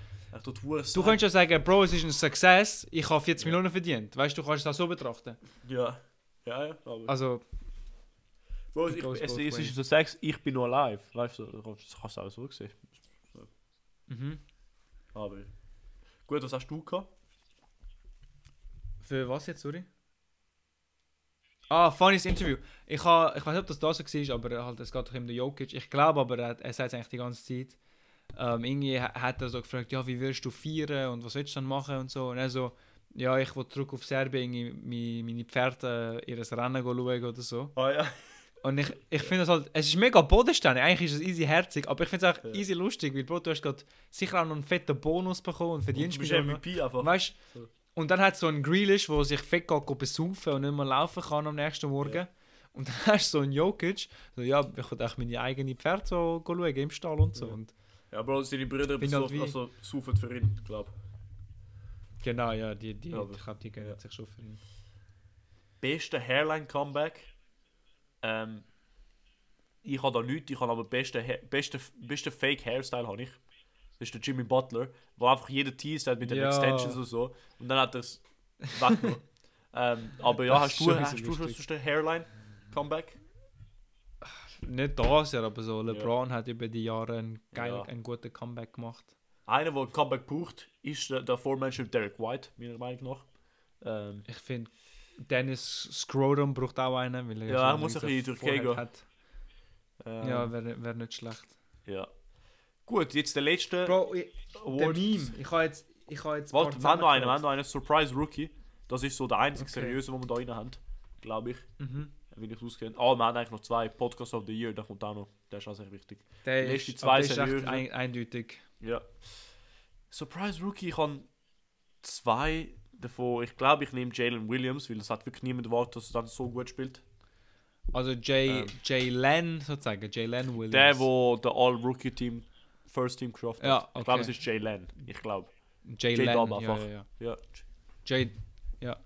du könntest ja sagen, Bro, es ist ein Success, ich habe 40 Millionen verdient. Weißt du, du kannst es auch so betrachten. Ja. Ja, ja, aber. Also, Bro, ich, goes es, es ist so sagst, ich bin noch alive. Weißt du, das kannst du auch so sehen. mhm. Aber. Gut, was hast du gehabt? Für was jetzt, sorry? Ah, funnies Interview. Ich, ha, ich weiß nicht, ob das da so war, aber halt, es geht doch um den Jokic. Ich glaube aber, er, er sagt es eigentlich die ganze Zeit. Ähm, irgendwie ha- hat er so gefragt, ja, wie würdest du feiern und was willst du dann machen und so. Und er so, ja, ich will zurück auf Serbien, mi- meine Pferde äh, ihres Rennen schauen oder so. Ah ja. Und ich, ich finde es halt, es ist mega bodenständig. Eigentlich ist es easy herzig, aber ich finde es auch Ja. easy lustig, weil Bro, du hast gerade sicher auch noch einen fetten Bonus bekommen und Du verdienst bist mich noch. MVP einfach. Weißt So. Und dann hat so einen Grealish, der sich fett geht besaufen und nicht mehr laufen kann am nächsten Morgen. Ja. Und dann hast du so einen Jokic, so, ja, ich will auch meine eigene Pferde so schauen im Stall und so. Ja. Und Ja, Bro, seine Brüder Bin so, halt also, saufen für ihn, glaub. genau, ja, die, die, Ja, ich glaube, die gönnen ja. sich schon für ihn. Beste Hairline-Comeback. Ähm, ich habe da nichts, ich habe aber beste, Ha- beste, beste Fake-Hairstyle habe ich. Das ist der Jimmy Butler, wo einfach jeder Tease hat mit den Ja. Extensions und so. Und dann hat er es weggenommen. ähm, aber ja, hast du, hast du schon sonst ein Hairline-Comeback? Nicht das Jahr, aber so LeBron hat über die Jahre einen, geil, Ja. einen guten Comeback gemacht. Einer, der ein Comeback braucht, ist der, der aforementioned Derek White, meiner Meinung nach. Ähm, Ich finde, Dennis Scrotum braucht auch einen, weil er Ja, er muss ein bisschen durch die gehen. ähm, Ja, wäre wär nicht schlecht. ja. Gut, jetzt der letzte Bro, ich, der Award. Meme, ich habe jetzt, ich habe jetzt... Warte, wir haben noch einen, wir haben noch einen Surprise Rookie. Das ist so der einzige Okay. seriöse, den wir da rein haben. Glaube ich, Mhm. wie ich es auskenne. Ah, wir haben eigentlich noch zwei. Podcast of the Year, der kommt auch noch. Der ist auch sehr wichtig. Der Die ist, zwei der ist echt ein, eindeutig. Ja. Surprise Rookie, ich habe zwei davon. Ich glaube, ich nehme Jalen Williams, weil es hat wirklich niemand erwartet, dass er dann so gut spielt. Also Jay, Ähm. Jay Len sozusagen, Jay Len Williams. Der, wo der All-Rookie-Team, First Team geschafft hat. Ja, Ich glaube, okay. es ist Jay Len. Ich glaube. Jay Jay Len, Dub ja, einfach. ja, ja. Ja. Jay, ja.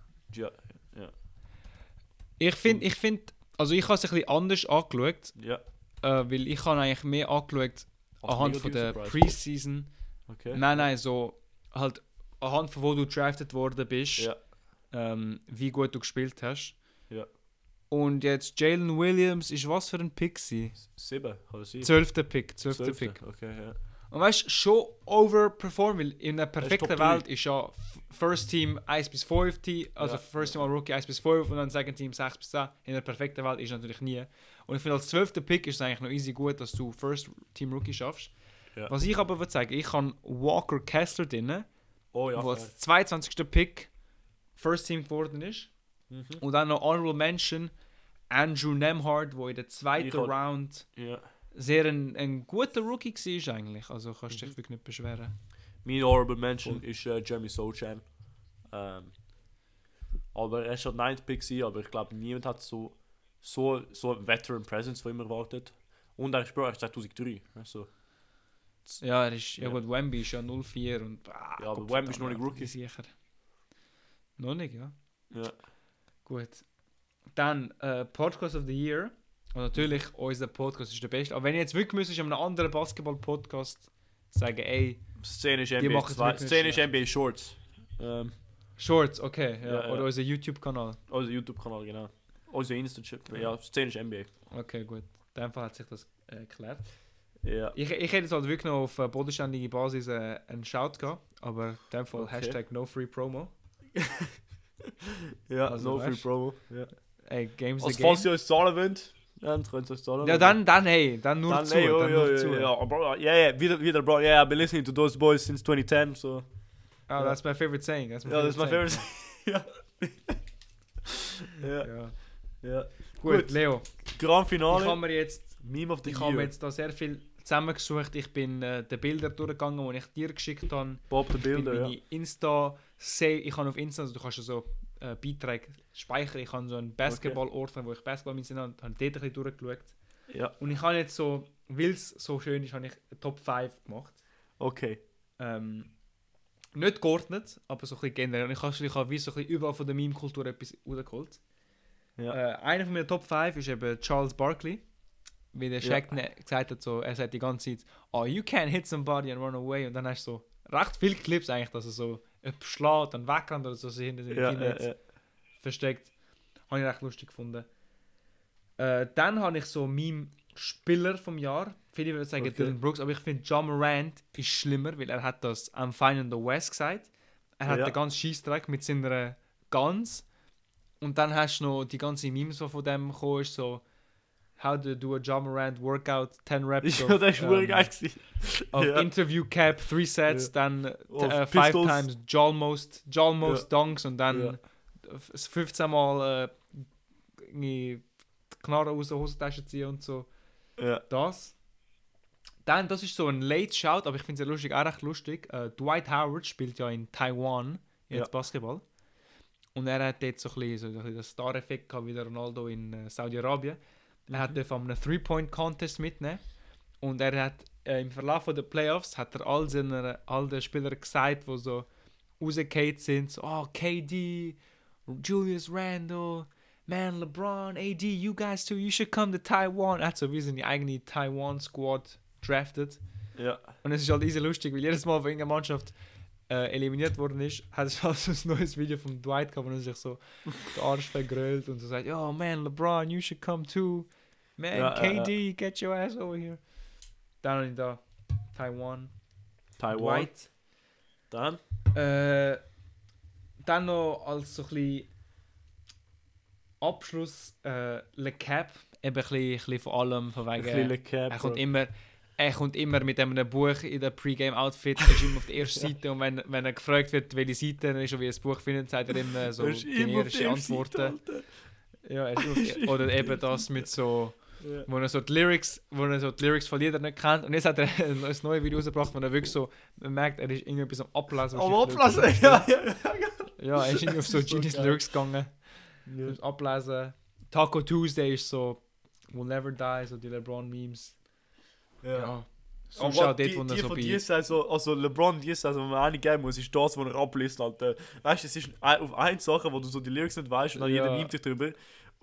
ich finde, ich find, also ich habe es ein bisschen anders angeschaut, Ja. äh, weil ich habe eigentlich mehr angeschaut Als anhand von der. Preseason. Okay. Nein, nein, so halt anhand von wo du drafted worden bist, Ja. ähm, wie gut du gespielt hast. Ja. Und jetzt Jalen Williams ist was für ein Pick sie? Sieben, das sein? Zwölfter Pick, zwölfter Zwölfte, Pick. Okay, ja. Und weißt du, schon overperform, weil in einer perfekten. Welt ist ja First Team 1 bis 5, Team, also Ja. First Team All Rookie 1 bis 5 und dann Second Team 6 bis 10. In einer perfekten Welt ist natürlich nie. Und ich finde, als 12. Pick ist es eigentlich noch easy gut, dass du First Team Rookie schaffst. Ja. Was ich aber würde sagen, ich habe Walker Kessler drin, Oh ja. wo als 22. Pick First Team geworden ist. Mhm. Und dann noch Honorable Mention Andrew Nemhard, wo in der zweiten Ich Round Ja. sehr ein, ein guter Rookie war eigentlich. Also kannst Mhm. dich wirklich nicht beschweren. Mein Honorable Mention ist äh, Jeremy Sochan. Ähm, aber er war schon 9th Pick, gewesen, aber ich glaube, niemand hat so, so, so eine Veteran Presence von ihm erwartet. Und er er ist 2003. Also, Ja, er ist, ja, Ja. gut, Wemby ist ja 04 und... Ah, Ja, aber Wemby ist noch nicht Rookie. Sicher. Noch nicht, ja. ja. Gut. Dann äh, Podcast of the Year. Und natürlich, unser Podcast ist der beste. Aber wenn ich jetzt wirklich müsste, einem anderen Basketball-Podcast sagen, ey, Szene ist NBA, zwei, Szene ist. NBA Shorts. Ähm, Shorts, okay, ja. Ja, ja. Oder unser YouTube-Kanal. unser YouTube-Kanal, genau. Unser Insta-Chip. Ja, Szene ist NBA. Okay, gut. In dem Fall hat sich das äh, erklärt. Ja. Ich, ich hätte jetzt halt wirklich noch auf bodenständige Basis äh, einen Shout gehabt, aber in dem Fall Okay. Hashtag no free promo. Ja, Also, no free weißt- promo. Ja. Ey, Games Als the Game. falls ihr uns zahlen wollt, dann könnt ihr uns zahlen. Ja, dann, dann hey, dann nur Dann, zu, hey, oh, dann ja, nur ja, zu. ja, bro, yeah, yeah, wieder, wieder, bro, yeah, I've been listening to those boys since 2010, so. Oh, that's my favorite saying. That's my Ja, das ist mein saying. favorite. ja. ja, Ja. ja. Gut, Gut. Leo, Grand ich habe Finale. mir jetzt Meme of the Ich habe jetzt da sehr viel zusammengesucht. Ich bin äh, die Bilder durchgegangen, die ich dir geschickt habe. Bob the Ich bin ja. Insta save. Ich habe auf Insta, also du kannst ja so äh, Beiträge speichern. Ich habe so einen Basketball-Ordner, wo ich Basketball mit habe, habe dort ein bisschen durchgeschaut. Ja, Und ich habe jetzt so, weil es so schön ist, habe ich Top 5 gemacht. okay. Ähm, nicht geordnet, aber so ein bisschen generell. Und ich habe, ich habe wie so ein bisschen überall von der Meme-Kultur etwas rausgeholt. Ja. Äh, einer von meinen Top 5 ist eben Charles Barkley. Wie der Ja. Shaq ne- gesagt hat, so, er sagt die ganze Zeit, oh, you can't hit somebody and run away. Und dann hast du so recht viele Clips eigentlich, dass er so schlägt und wegrennt oder so sich hinter seinen Ja, Teammates ja, ja. versteckt. Habe ich recht lustig gefunden. Äh, dann habe ich so Meme Spieler vom Jahr. Viele würden sagen Okay. Dylan Brooks, aber ich finde John Morant ist schlimmer, weil er hat das am Fine in the West gesagt. Er hat Ja. den ganzen Scheißdreck mit seiner Guns. Und dann hast du noch die ganze Memes, die von dem gekommen ist, so How to do a John Morant workout, 10 Reps Ja, das war ähm, ähm, geil. gewesen. of Ja. Interview Cap, 3 Sets, Ja. dann Of äh, 5 Pistols. times Jalmost, Jalmost Dunks und dann Ja. f- 15 Mal äh, Knarre aus der Hosentasche ziehen und so. Ja. Das. Dann, das ist so ein Late Shout, aber ich finde es ja lustig, auch recht lustig. Äh, Dwight Howard spielt ja in Taiwan jetzt Ja. Basketball. Und er hat jetzt so ein bisschen, so ein bisschen den Star-Effekt gehabt wie der Ronaldo in äh, Saudi-Arabien. Er hat an einem Three-Point-Contest mitnehmen. Und er hat äh, im Verlauf der Playoffs hat er all, seine, all den Spielern gesagt, die so rausgefallen sind, so, oh, KD, Julius Randle, man, LeBron, AD, you guys too, you should come to Taiwan. Er hat so wie seine eigene Taiwan-Squad drafted. Ja. Und es ist halt easy lustig, weil jedes Mal, wenn irgendeine Mannschaft äh, eliminiert worden ist, hat es so ein neues Video von Dwight gehabt, wo er sich so den Arsch vergrölt und so sagt, oh man, LeBron, you should come too. Man, Ja, ja, KD, get your ass over here. Dann ich da Taiwan, Taiwan. Dwight. Dann. Äh, dann noch als so ein bisschen Abschluss äh, Le Cap, eben ein bisschen, ein bisschen von allem, von Ein wegen, bisschen Cap. er kommt immer er kommt immer mit einem Buch in der Pre-Game-Outfit, ist immer auf der ersten Seite und wenn, wenn er gefragt wird, welche Seite er ist und wie er das Buch findet, sagt er immer so Er generische Seite, Antworten. Alter. Ja, er der, oder eben das mit so, Ja. wo er so die Lyrics, wo er so die Lyrics von Liedern nicht kennt. Und jetzt hat er ein neues neue Video rausgebracht, wo er wirklich so, man merkt, er ist irgendwie etwas am Ablesen. Am Ablassen, ja, ja, ja. Ja, er ist irgendwie auf so so Genius geil. Lyrics gegangen. ja. Ablesen. Taco Tuesday ist so Will Never Die, so die LeBron-Memes. Ja. Ja. Sonst Aber auch dort, die, wo die er so von dir Saison, also LeBron die Saison, wenn man eine geben muss, ist das, was er abliest, Alter. Weißt du, es ist auf eine Sache, wo du so die Lyrics nicht weißt und dann Ja. jeder nimmt dich drüber.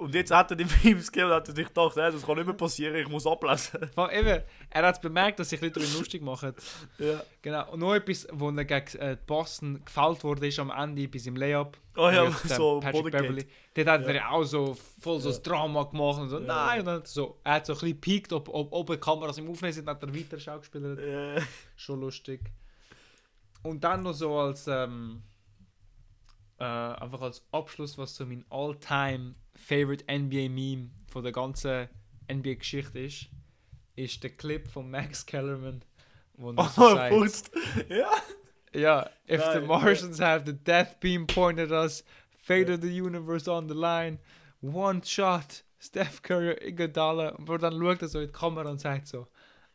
Und jetzt hat er die Memes gegeben und hat er sich gedacht, hey, das kann nicht mehr passieren, ich muss ablesen. Eben, er hat bemerkt, dass sich Leute darüber lustig machen. ja. Genau. Und noch etwas, wo er gegen äh, Boston gefällt wurde, ist am Ende bei seinem Layup. Oh ja, Mit so Patrick. Beverly. Dort hat er Ja. ja auch so voll so Ja. das Drama gemacht und so, Ja. nein. Und dann hat er, so, er hat so ein bisschen gepiekt, ob, ob, ob Kameras im Aufnehmen sind, hat er weiter Schauspieler. Ja. Schon lustig. Und dann noch so als ähm, äh, einfach als Abschluss, was so mein all-time favorite NBA-Meme von der ganzen NBA-Geschichte ist, ist der Clip von Max Kellerman, wo er Oh, so sagt. Ja. Ja, if the Nein, Martians have the death beam pointed at us, fate of the universe on the line, one shot, Steph Curry, Iguodala. Und dann schaut er so in die Kamera und sagt so,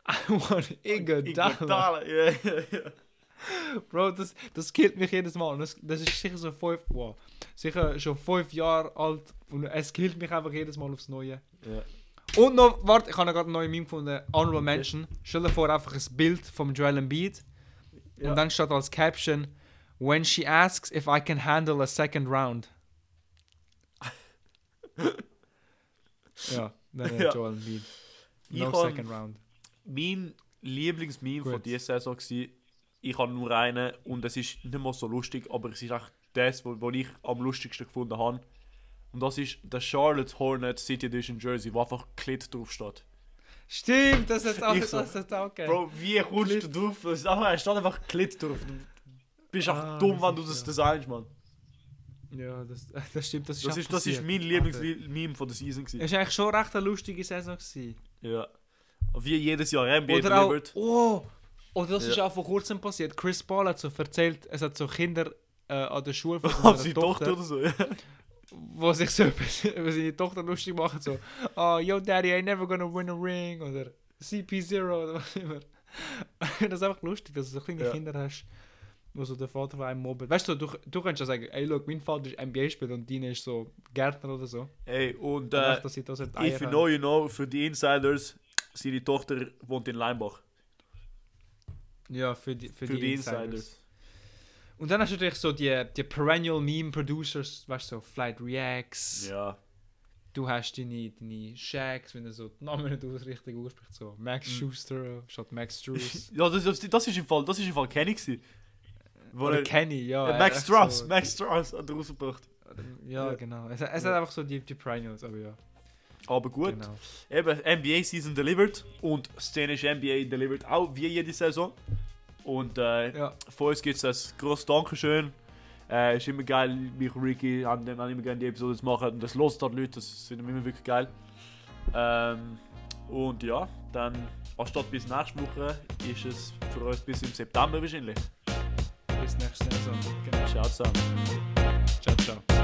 I want Iguodala. Iguodala. Ja, ja, ja. Bro, das, das killt mich jedes Mal. Und Das, das ist sicher so fünf, wow, sicher schon fünf Jahre alt und es killt mich einfach jedes Mal aufs Neue. Ja. Und noch, warte, ich habe gerade einen neuen Meme gefunden, Honorable Mention. Stell dir vor, einfach ein Bild vom Joel Embiid. Ja. Und dann steht als Caption, When she asks if I can handle a second round. ja, dann Ja. Joel Embiid. Ich No kann- second round. Mein Lieblingsmeme von dieser Saison war, ich habe nur einen und es ist nicht mal so lustig, aber es ist echt das, wo ich am lustigsten gefunden habe. Und das ist der Charlotte Hornet City Edition Jersey, wo einfach Klit drauf steht. Stimmt, das hat auch, Ich so, das hat auch gegeben. Bro, wie kommst du drauf? Es steht einfach Klit drauf. Du bist Ah, dumm, das wenn du das ja. designst, Mann. Ja, das, das stimmt, das ist Das auch ist, das ist mein. Lieblingsmeme von der Season. Gewesen. Es war eigentlich schon recht eine lustige Saison. Gewesen. Ja. Wie jedes Jahr NBA Oder auch, oh, oder das Ja. ist auch vor kurzem passiert. Chris Paul hat so erzählt, es hat so Kinder äh, an der Schule von seiner seine Tochter, Tochter oder so. Ja. wo sich so über, seine Tochter lustig machen, so, oh, yo daddy, I never gonna win a ring, oder CP0 oder was immer. das ist einfach lustig, dass du so kleine Ja. Kinder hast, wo so der Vater von einem mobbt. Weißt du, du, du kannst ja sagen, ey, look, mein Vater ist NBA-Spieler und deine ist so Gärtner oder so. Ey, und Und äh, sie das halt if you know, you know, für die Insiders, seine Tochter wohnt in Leimbach. Ja, für die, für Für, die, die Insiders. Insiders. Und dann hast du natürlich so die, die Perennial Meme Producers, weißt du, so Flight Reacts. Ja. Du hast deine, deine Shacks, wenn du so die Namen nicht richtig ausspricht, so Max Mhm. Schuster statt Max Struess. Ja, das, das, das ist im Fall, das ist im Fall Kenny gewesen. Wo Oder er, Kenny, ja. äh, Max echt Strauss, so- Max Strauss hat er rausgebracht. Ja, Ja. genau. Es, es Ja. hat einfach so die, die Perennials, aber ja. Aber gut, Genau. eben NBA Season delivered und szenische NBA delivered auch wie jede Saison. Und äh, Ja, von uns gibt es ein grosses Dankeschön. Äh, ist immer geil, mich und Ricky haben, haben immer gerne die Episode zu machen und das lost halt Leute, das wir immer wirklich geil. Ähm, und ja, dann anstatt bis nächste Woche ist es für uns bis im September wahrscheinlich. bis nächste Saison. Genau. Ciao zusammen. Ciao, ciao.